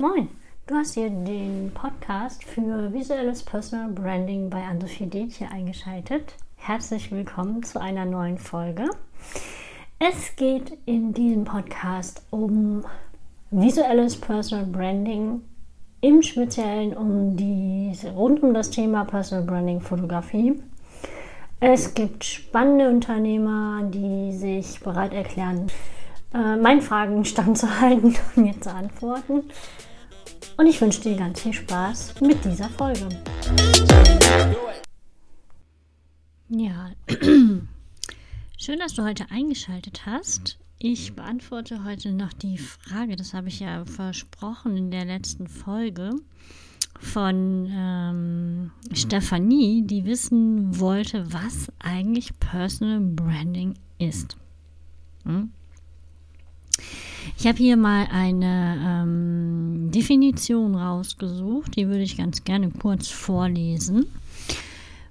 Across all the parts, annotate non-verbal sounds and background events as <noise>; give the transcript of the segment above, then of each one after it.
Moin, du hast hier den Podcast für visuelles Personal Branding bei Anne-Sophie Detje eingeschaltet. Herzlich willkommen zu einer neuen Folge. Es geht in diesem Podcast um visuelles Personal Branding, im Speziellen um die, rund um das Thema Personal Branding Fotografie. Es gibt spannende Unternehmer, die sich bereit erklären, äh, meinen Fragen standzuhalten <laughs> und mir zu antworten. Und ich wünsche dir ganz viel Spaß mit dieser Folge. Ja, <clears throat> schön, dass du heute eingeschaltet hast. Ich beantworte heute noch die Frage, das habe ich ja versprochen in der letzten Folge von ähm, Stefanie, die wissen wollte, was eigentlich Personal Branding ist. Hm? Ich habe hier mal eine ähm, Definition rausgesucht, die würde ich ganz gerne kurz vorlesen.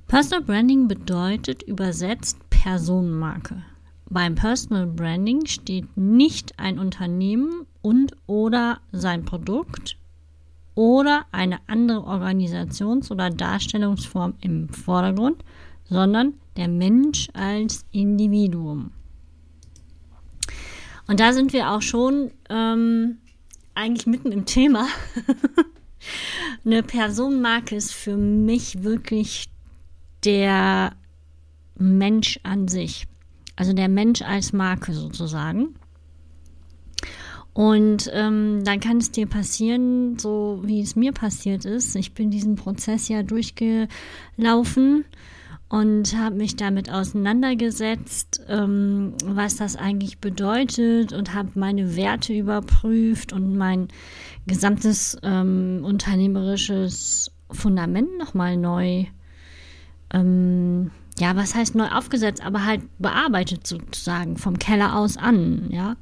Personal Branding bedeutet übersetzt Personenmarke. Beim Personal Branding steht nicht ein Unternehmen und oder sein Produkt oder eine andere Organisations- oder Darstellungsform im Vordergrund, sondern der Mensch als Individuum. Und da sind wir auch schon ähm, eigentlich mitten im Thema. <laughs> Eine Personenmarke ist für mich wirklich der Mensch an sich. Also der Mensch als Marke sozusagen. Und ähm, dann kann es dir passieren, so wie es mir passiert ist. Ich bin diesen Prozess ja durchgelaufen und habe mich damit auseinandergesetzt, ähm, was das eigentlich bedeutet und habe meine Werte überprüft und mein gesamtes ähm, unternehmerisches Fundament nochmal neu ähm, ja, was heißt neu aufgesetzt, aber halt bearbeitet sozusagen, vom Keller aus an, ja.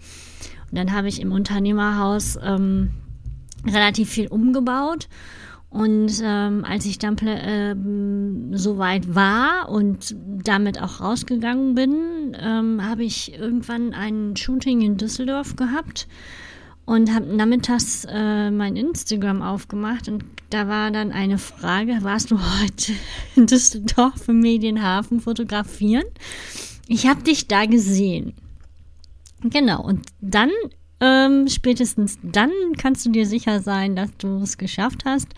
Und dann habe ich im Unternehmerhaus ähm, relativ viel umgebaut. Und ähm, als ich dann äh, so weit war und damit auch rausgegangen bin, ähm, habe ich irgendwann ein Shooting in Düsseldorf gehabt und habe nachmittags äh, mein Instagram aufgemacht und da war dann eine Frage, warst du heute <laughs> in Düsseldorf im Medienhafen fotografieren? Ich habe dich da gesehen. Genau, und dann, ähm, spätestens dann kannst du dir sicher sein, dass du es geschafft hast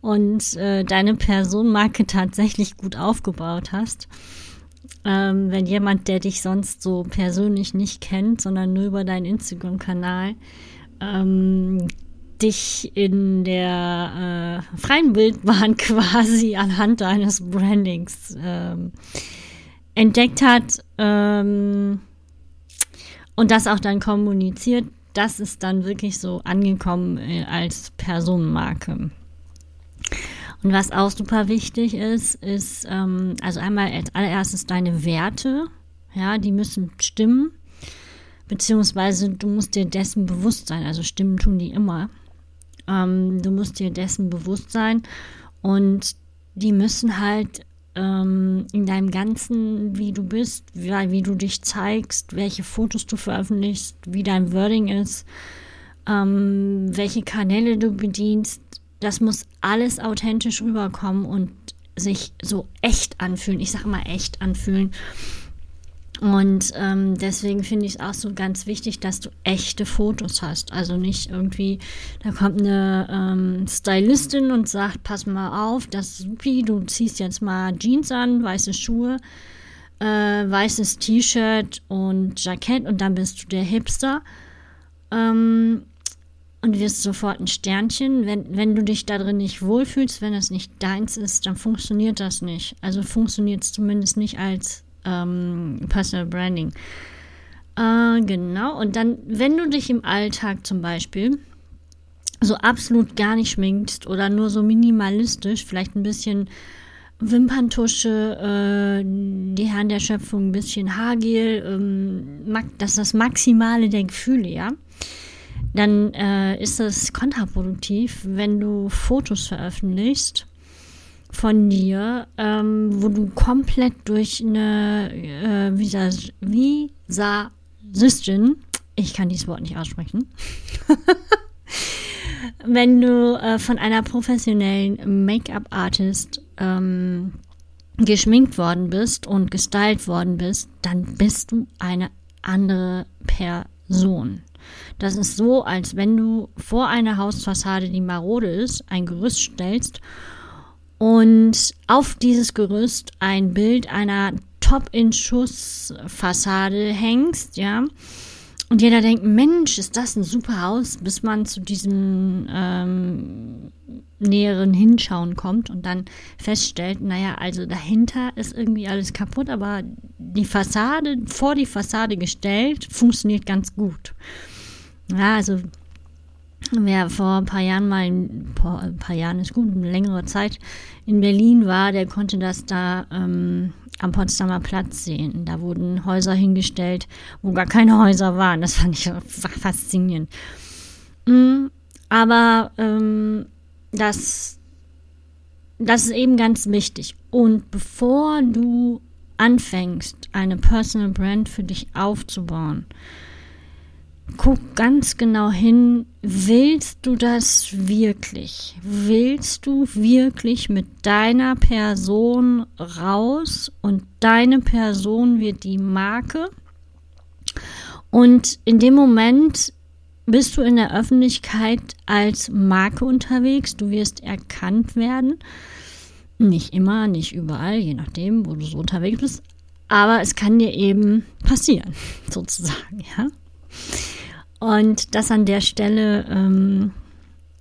und äh, deine Personenmarke tatsächlich gut aufgebaut hast. Ähm, wenn jemand, der dich sonst so persönlich nicht kennt, sondern nur über deinen Instagram-Kanal, ähm, dich in der äh, freien Wildbahn <laughs> quasi anhand deines Brandings ähm, entdeckt hat ähm, und das auch dann kommuniziert, das ist dann wirklich so angekommen äh, als Personenmarke. Und was auch super wichtig ist, ist ähm, also einmal als allererstes deine Werte, ja, die müssen stimmen beziehungsweise du musst dir dessen bewusst sein. Also Stimmen tun die immer. Ähm, du musst dir dessen bewusst sein und die müssen halt ähm, in deinem Ganzen, wie du bist, wie, wie, du dich zeigst, welche Fotos du veröffentlichst, wie dein Wording ist, ähm, welche Kanäle du bedienst, das muss alles authentisch rüberkommen und sich so echt anfühlen. Ich sage mal echt anfühlen. Und ähm, deswegen finde ich es auch so ganz wichtig, dass du echte Fotos hast. Also nicht irgendwie, da kommt eine ähm, Stylistin und sagt, pass mal auf, das ist supi, du ziehst jetzt mal Jeans an, weiße Schuhe, äh, weißes T-Shirt und Jackett und dann bist du der Hipster. Ähm, und wirst sofort ein Sternchen. Wenn, wenn du dich da drin nicht wohlfühlst, wenn es nicht deins ist, dann funktioniert das nicht. Also funktioniert es zumindest nicht als ähm, Personal Branding. Äh, genau, und dann, wenn du dich im Alltag zum Beispiel so absolut gar nicht schminkst oder nur so minimalistisch, vielleicht ein bisschen Wimperntusche, äh, die Herren der Schöpfung, ein bisschen Haargel, ähm, das ist das Maximale der Gefühle, ja, dann äh, ist das kontraproduktiv, wenn du Fotos veröffentlichst von dir, ähm, wo du komplett durch eine äh, Visag Visagistin, ich kann dieses Wort nicht aussprechen, <laughs> wenn du äh, von einer professionellen Make-up-Artist ähm, geschminkt worden bist und gestylt worden bist, dann bist du eine andere Person. Das ist so, als wenn du vor einer Hausfassade, die marode ist, ein Gerüst stellst und auf dieses Gerüst ein Bild einer Top-in-Schuss-Fassade hängst, ja. Und jeder denkt, Mensch, ist das ein super Haus, bis man zu diesem ähm, näheren Hinschauen kommt und dann feststellt, naja, also dahinter ist irgendwie alles kaputt, aber die Fassade, vor die Fassade gestellt, funktioniert ganz gut. Ja, also wer vor ein paar Jahren mal, ein paar Jahren ist gut, eine längere Zeit in Berlin war, der konnte das da ähm, am Potsdamer Platz sehen. Da wurden Häuser hingestellt, wo gar keine Häuser waren. Das fand ich faszinierend. Mhm, aber ähm, das, das ist eben ganz wichtig. Und bevor du anfängst, eine Personal Brand für dich aufzubauen, guck ganz genau hin, willst du das wirklich? Willst du wirklich mit deiner Person raus und deine Person wird die Marke? Und in dem Moment bist du in der Öffentlichkeit als Marke unterwegs, du wirst erkannt werden. Nicht immer, nicht überall, je nachdem, wo du so unterwegs bist. Aber es kann dir eben passieren, <laughs> sozusagen, ja. Und das an der Stelle ähm,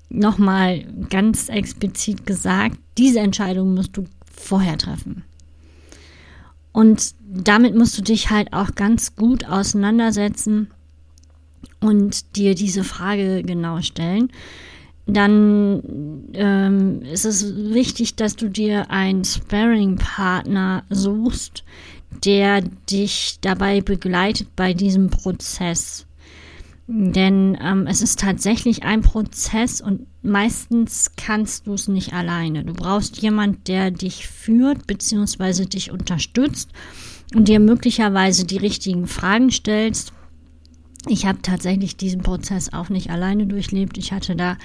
nochmal ganz explizit gesagt, diese Entscheidung musst du vorher treffen. Und damit musst du dich halt auch ganz gut auseinandersetzen und dir diese Frage genau stellen. Dann ähm, ist es wichtig, dass du dir einen Sparring-Partner suchst, der dich dabei begleitet bei diesem Prozess. Denn ähm, es ist tatsächlich ein Prozess und meistens kannst du es nicht alleine. Du brauchst jemand, der dich führt bzw. dich unterstützt und dir möglicherweise die richtigen Fragen stellst. Ich habe tatsächlich diesen Prozess auch nicht alleine durchlebt. Ich hatte da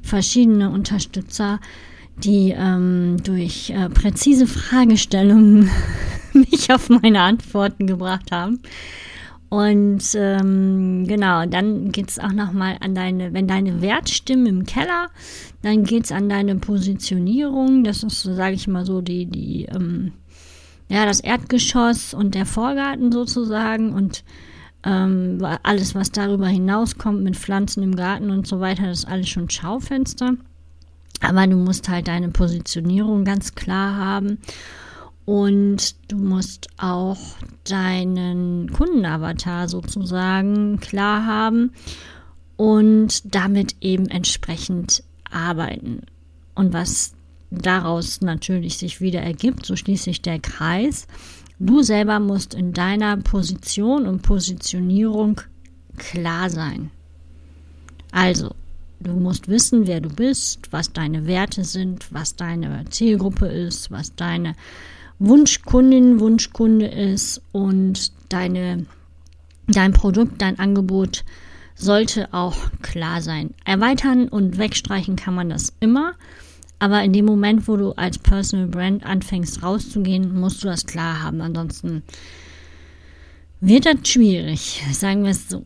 verschiedene Unterstützer, die ähm, durch äh, präzise Fragestellungen <laughs> mich auf meine Antworten gebracht haben. Und ähm, genau, dann geht es auch nochmal an deine, wenn deine Wertstimmen im Keller, dann geht es an deine Positionierung. Das ist, sage ich mal so, die, die, ähm, ja, das Erdgeschoss und der Vorgarten sozusagen und ähm, alles, was darüber hinauskommt mit Pflanzen im Garten und so weiter, das ist alles schon Schaufenster. Aber du musst halt deine Positionierung ganz klar haben. Und du musst auch deinen Kundenavatar sozusagen klar haben und damit eben entsprechend arbeiten. Und was daraus natürlich sich wieder ergibt, so schließt sich der Kreis. Du selber musst in deiner Position und Positionierung klar sein. Also, du musst wissen, wer du bist, was deine Werte sind, was deine Zielgruppe ist, was deine Wunschkundin, Wunschkunde ist und deine, dein Produkt, dein Angebot sollte auch klar sein. Erweitern und wegstreichen kann man das immer, aber in dem Moment, wo du als Personal Brand anfängst rauszugehen, musst du das klar haben. Ansonsten wird das schwierig, sagen wir es so.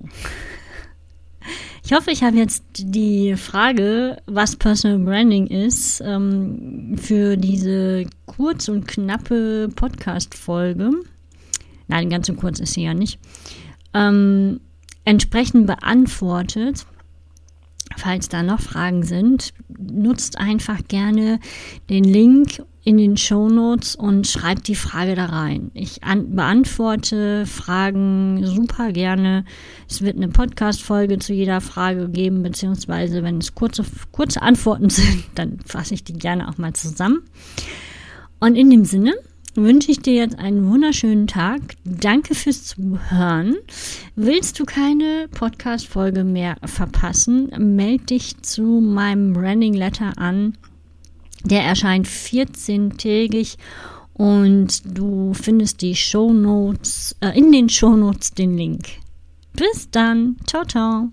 Ich hoffe, ich habe jetzt die Frage, was Personal Branding ist, ähm, für diese kurz und knappe Podcast-Folge, nein, ganz so kurz ist sie ja nicht, ähm, entsprechend beantwortet. Falls da noch Fragen sind, nutzt einfach gerne den Link in den Show Notes und schreibt die Frage da rein. Ich an, beantworte Fragen super gerne. Es wird eine Podcast-Folge zu jeder Frage geben, beziehungsweise wenn es kurze, kurze Antworten <laughs> sind, dann fasse ich die gerne auch mal zusammen. Und in dem Sinne wünsche ich dir jetzt einen wunderschönen Tag. Danke fürs Zuhören. Willst du keine Podcast-Folge mehr verpassen, melde dich zu meinem Branding Letter an Der erscheint 14-tägig und du findest die Shownotes, äh, in den Shownotes den Link. Bis dann. Ciao, ciao.